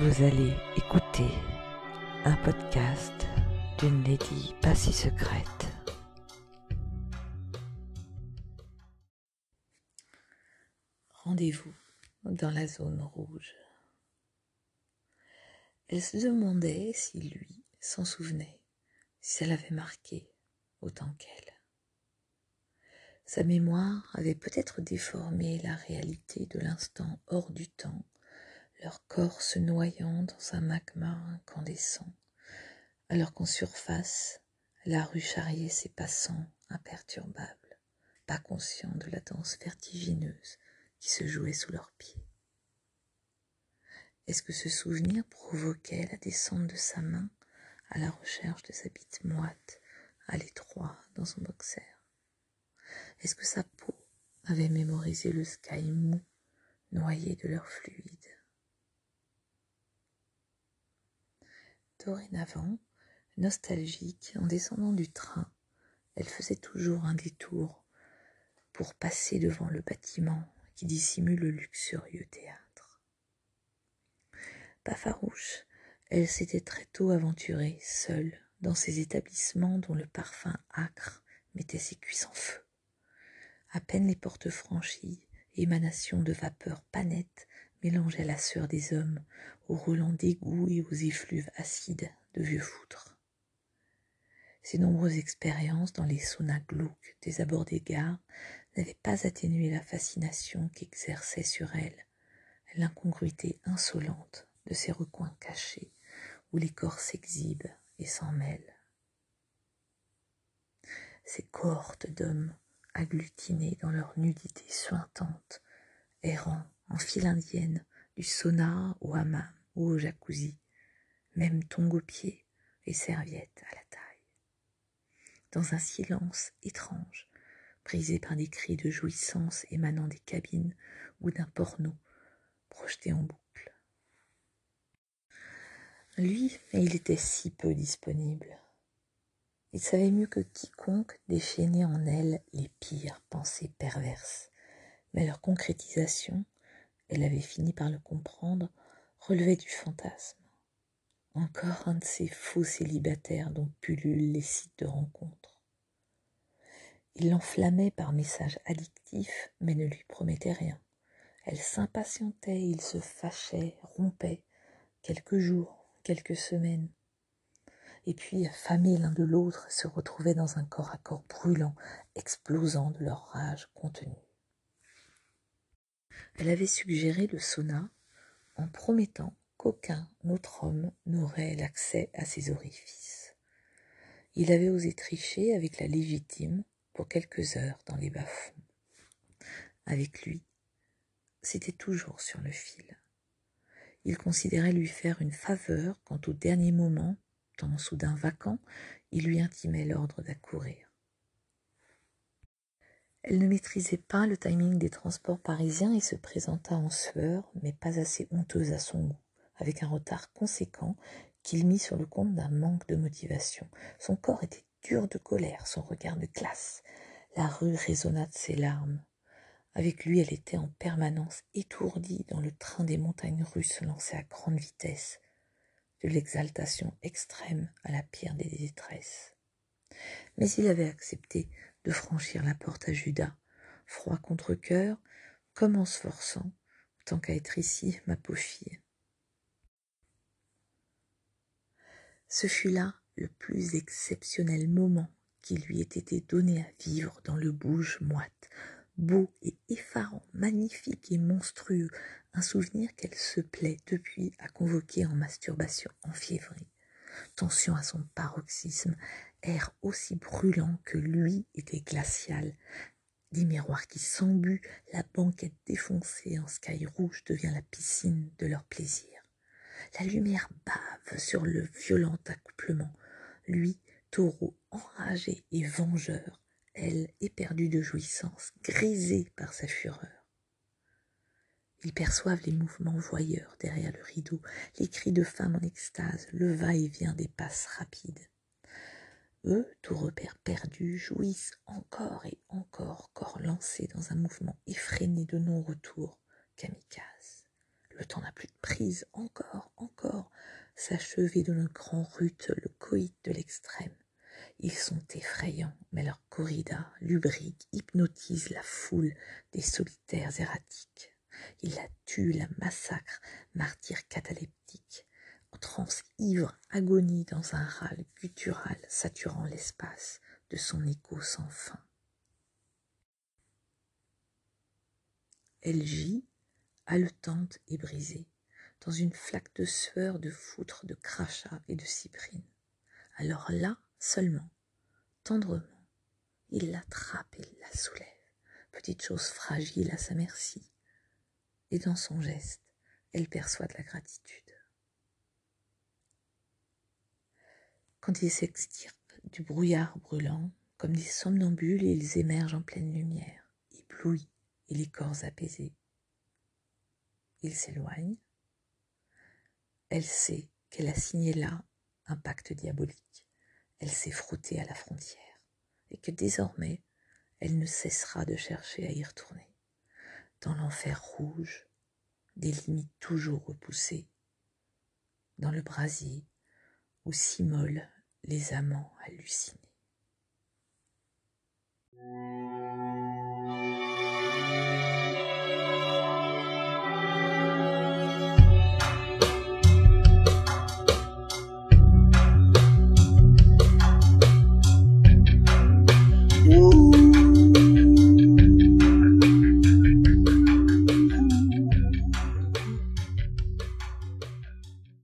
Vous allez écouter un podcast d'une lady pas si secrète. Rendez-vous dans la zone rouge. Elle se demandait si lui s'en souvenait, si ça l'avait marqué autant qu'elle. Sa mémoire avait peut-être déformé la réalité de l'instant hors du temps, leur corps se noyant dans un magma incandescent, alors qu'en surface, la rue charriait ses passants imperturbables, pas conscients de la danse vertigineuse qui se jouait sous leurs pieds. Est-ce que ce souvenir provoquait la descente de sa main à la recherche de sa bite moite, à l'étroit dans son boxer? Est-ce que sa peau avait mémorisé le sky mou, noyé de leur fluide Dorénavant, nostalgique, en descendant du train, elle faisait toujours un détour pour passer devant le bâtiment qui dissimule le luxurieux théâtre. Pas farouche, elle s'était très tôt aventurée, seule, dans ces établissements dont le parfum âcre mettait ses cuisses en feu. À peine les portes franchies, émanation de vapeurs pas nettes mélangeait la sueur des hommes aux relents d'égouts et aux effluves acides de vieux foutres. Ces nombreuses expériences dans les saunas glauques des abords des gares n'avaient pas atténué la fascination qu'exerçait sur elle l'incongruité insolente de ces recoins cachés où les corps s'exhibent et s'en mêlent. Ces cohortes d'hommes agglutinés dans leur nudité suintante, errant en file indienne du sauna au hammam ou au jacuzzi, même tongs aux pieds et serviettes à la taille. Dans un silence étrange, brisé par des cris de jouissance émanant des cabines ou d'un porno projeté en boucle. Lui, il était si peu disponible. Il savait mieux que quiconque déchaîner en elle les pires pensées perverses, mais leur concrétisation, elle avait fini par le comprendre, relevait du fantasme. Encore un de ces faux célibataires dont pullulent les sites de rencontres. Il l'enflammait par messages addictifs, mais ne lui promettait rien. Elle s'impatientait, il se fâchait, rompait, quelques jours, quelques semaines, et puis, affamés l'un de l'autre, se retrouvaient dans un corps à corps brûlant, explosant de leur rage contenue. Elle avait suggéré le sauna en promettant qu'aucun autre homme n'aurait l'accès à ses orifices. Il avait osé tricher avec la légitime pour quelques heures dans les bas-fonds. Avec lui, c'était toujours sur le fil. Il considérait lui faire une faveur quand au dernier moment soudain vacant, il lui intimait l'ordre d'accourir. Elle ne maîtrisait pas le timing des transports parisiens et se présenta en sueur, mais pas assez honteuse à son goût, avec un retard conséquent qu'il mit sur le compte d'un manque de motivation. Son corps était dur de colère, son regard de glace. La rue résonna de ses larmes. Avec lui, elle était en permanence étourdie dans le train des montagnes russes lancé à grande vitesse de l'exaltation extrême à la pire des détresses. Mais il avait accepté de franchir la porte à Judas, froid contre cœur, comme en se forçant, tant qu'à être ici, ma pauvre fille. Ce fut là le plus exceptionnel moment qui lui ait été donné à vivre dans le bouge moite, beau et effarant, magnifique et monstrueux, un souvenir qu'elle se plaît depuis à convoquer en masturbation enfiévrée. Tension à son paroxysme, air aussi brûlant que lui était glacial. Des miroirs qui s'embuent, la banquette défoncée en sky rouge devient la piscine de leur plaisir. La lumière bave sur le violent accouplement. Lui, taureau enragé et vengeur, elle éperdue de jouissance, grisée par sa fureur. Ils perçoivent les mouvements voyeurs derrière le rideau, les cris de femmes en extase, le va-et-vient des passes rapides. Eux, tout repère perdu, jouissent encore et encore, corps lancés dans un mouvement effréné de non-retour, kamikaze. le temps n'a plus de prise, encore, encore, s'achever de notre grand rut le coït de l'extrême. Ils sont effrayants, mais leur corrida lubrique hypnotise la foule des solitaires erratiques. Ils la tuent, la massacrent, martyrs cataleptiques, transe ivre, agonie dans un râle guttural saturant l'espace de son écho sans fin. Elle gît, haletante et brisée, dans une flaque de sueur, de foutre, de crachats et de cyprine. Alors là seulement, tendrement, il l'attrape et la soulève, petite chose fragile à sa merci, et dans son geste, elle perçoit de la gratitude. Quand ils s'extirpent du brouillard brûlant, comme des somnambules, ils émergent en pleine lumière, éblouis et les corps apaisés. Ils s'éloignent. Elle sait qu'elle a signé là un pacte diabolique. Elle s'est frottée à la frontière et que désormais elle ne cessera de chercher à y retourner. Dans l'enfer rouge, des limites toujours repoussées, dans le brasier où s'immolent les amants hallucinés.